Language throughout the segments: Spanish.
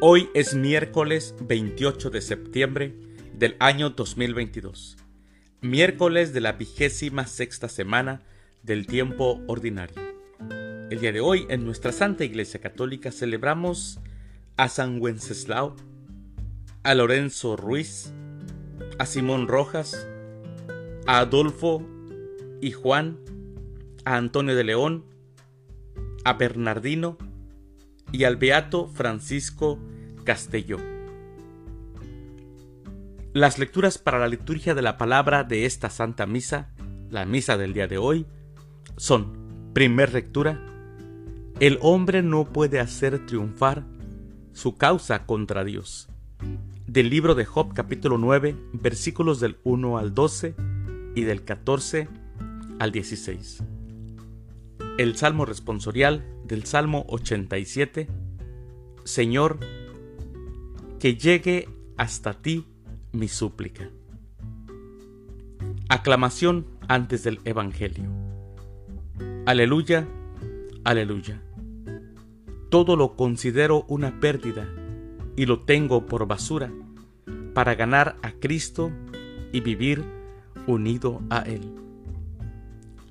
Hoy es miércoles 28 de septiembre del año 2022, miércoles de la vigésima sexta semana del tiempo ordinario. El día de hoy en nuestra Santa Iglesia Católica celebramos a San Wenceslao, a Lorenzo Ruiz, a Simón Rojas, a Adolfo y Juan, a Antonio de León, a Bernardino, y al Beato Francisco Castelló. Las lecturas para la liturgia de la palabra de esta Santa Misa, la misa del día de hoy, son, primer lectura, el hombre no puede hacer triunfar su causa contra Dios. Del libro de Job capítulo 9, versículos del 1 al 12 y del 14 al 16. El Salmo responsorial del Salmo 87, Señor, que llegue hasta ti mi súplica. Aclamación antes del Evangelio. Aleluya, aleluya. Todo lo considero una pérdida y lo tengo por basura para ganar a Cristo y vivir unido a Él.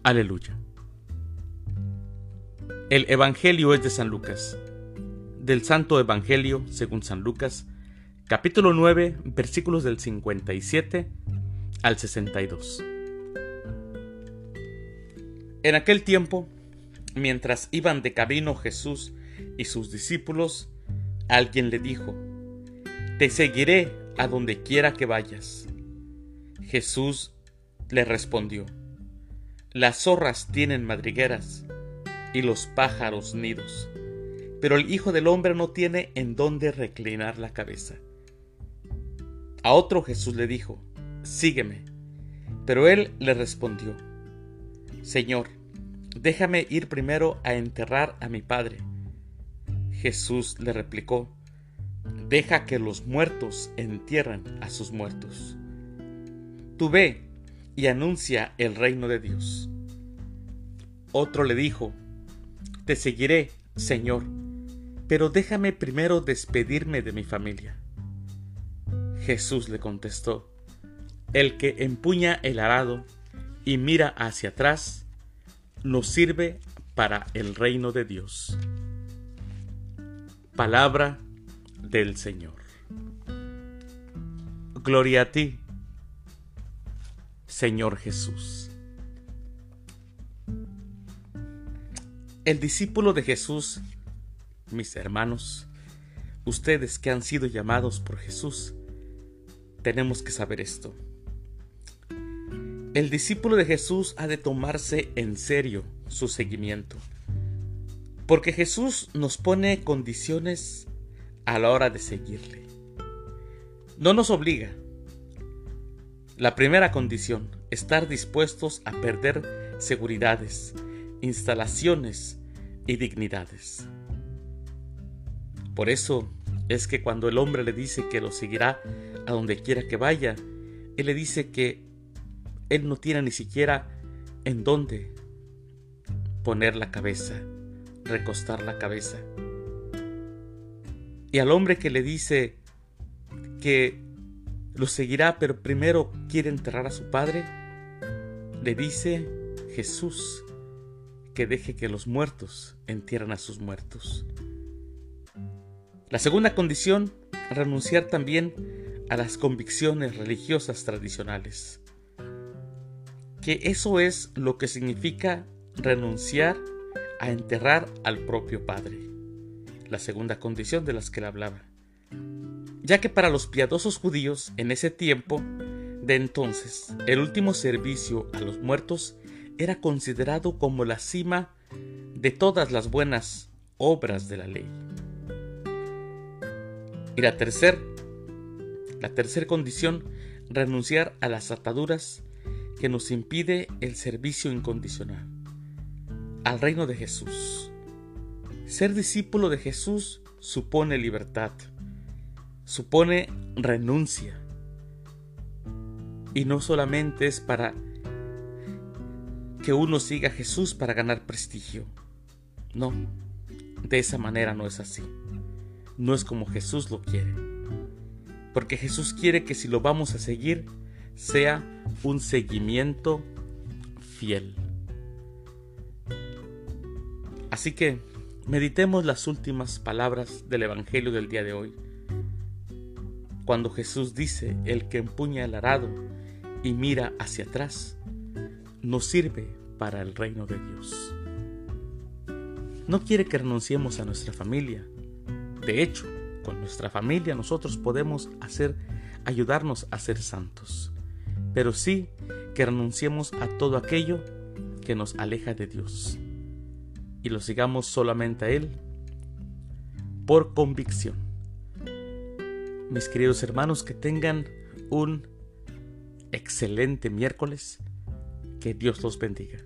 Aleluya. El Evangelio es de San Lucas. Del Santo Evangelio según San Lucas, capítulo 9, versículos del 57 al 62. En aquel tiempo, mientras iban de camino Jesús y sus discípulos, alguien le dijo, Te seguiré a donde quiera que vayas. Jesús le respondió, Las zorras tienen madrigueras y los pájaros nidos. Pero el Hijo del Hombre no tiene en dónde reclinar la cabeza. A otro Jesús le dijo, Sígueme. Pero él le respondió, Señor, déjame ir primero a enterrar a mi Padre. Jesús le replicó, Deja que los muertos entierren a sus muertos. Tú ve y anuncia el reino de Dios. Otro le dijo, te seguiré, Señor, pero déjame primero despedirme de mi familia. Jesús le contestó, El que empuña el arado y mira hacia atrás, no sirve para el reino de Dios. Palabra del Señor. Gloria a ti, Señor Jesús. El discípulo de Jesús, mis hermanos, ustedes que han sido llamados por Jesús, tenemos que saber esto. El discípulo de Jesús ha de tomarse en serio su seguimiento, porque Jesús nos pone condiciones a la hora de seguirle. No nos obliga. La primera condición, estar dispuestos a perder seguridades, instalaciones y dignidades. Por eso es que cuando el hombre le dice que lo seguirá a donde quiera que vaya, él le dice que él no tiene ni siquiera en dónde poner la cabeza, recostar la cabeza. Y al hombre que le dice que lo seguirá, pero primero quiere enterrar a su padre, le dice Jesús que deje que los muertos entierren a sus muertos. La segunda condición, renunciar también a las convicciones religiosas tradicionales. Que eso es lo que significa renunciar a enterrar al propio Padre. La segunda condición de las que le hablaba. Ya que para los piadosos judíos en ese tiempo de entonces el último servicio a los muertos era considerado como la cima de todas las buenas obras de la ley. Y la tercera, la tercera condición, renunciar a las ataduras que nos impide el servicio incondicional al reino de Jesús. Ser discípulo de Jesús supone libertad, supone renuncia. Y no solamente es para que uno siga a Jesús para ganar prestigio. No, de esa manera no es así. No es como Jesús lo quiere. Porque Jesús quiere que si lo vamos a seguir, sea un seguimiento fiel. Así que meditemos las últimas palabras del Evangelio del día de hoy. Cuando Jesús dice, el que empuña el arado y mira hacia atrás, no sirve para el reino de Dios. No quiere que renunciemos a nuestra familia. De hecho, con nuestra familia nosotros podemos hacer ayudarnos a ser santos. Pero sí que renunciemos a todo aquello que nos aleja de Dios y lo sigamos solamente a Él por convicción. Mis queridos hermanos, que tengan un excelente miércoles. Que Dios los bendiga.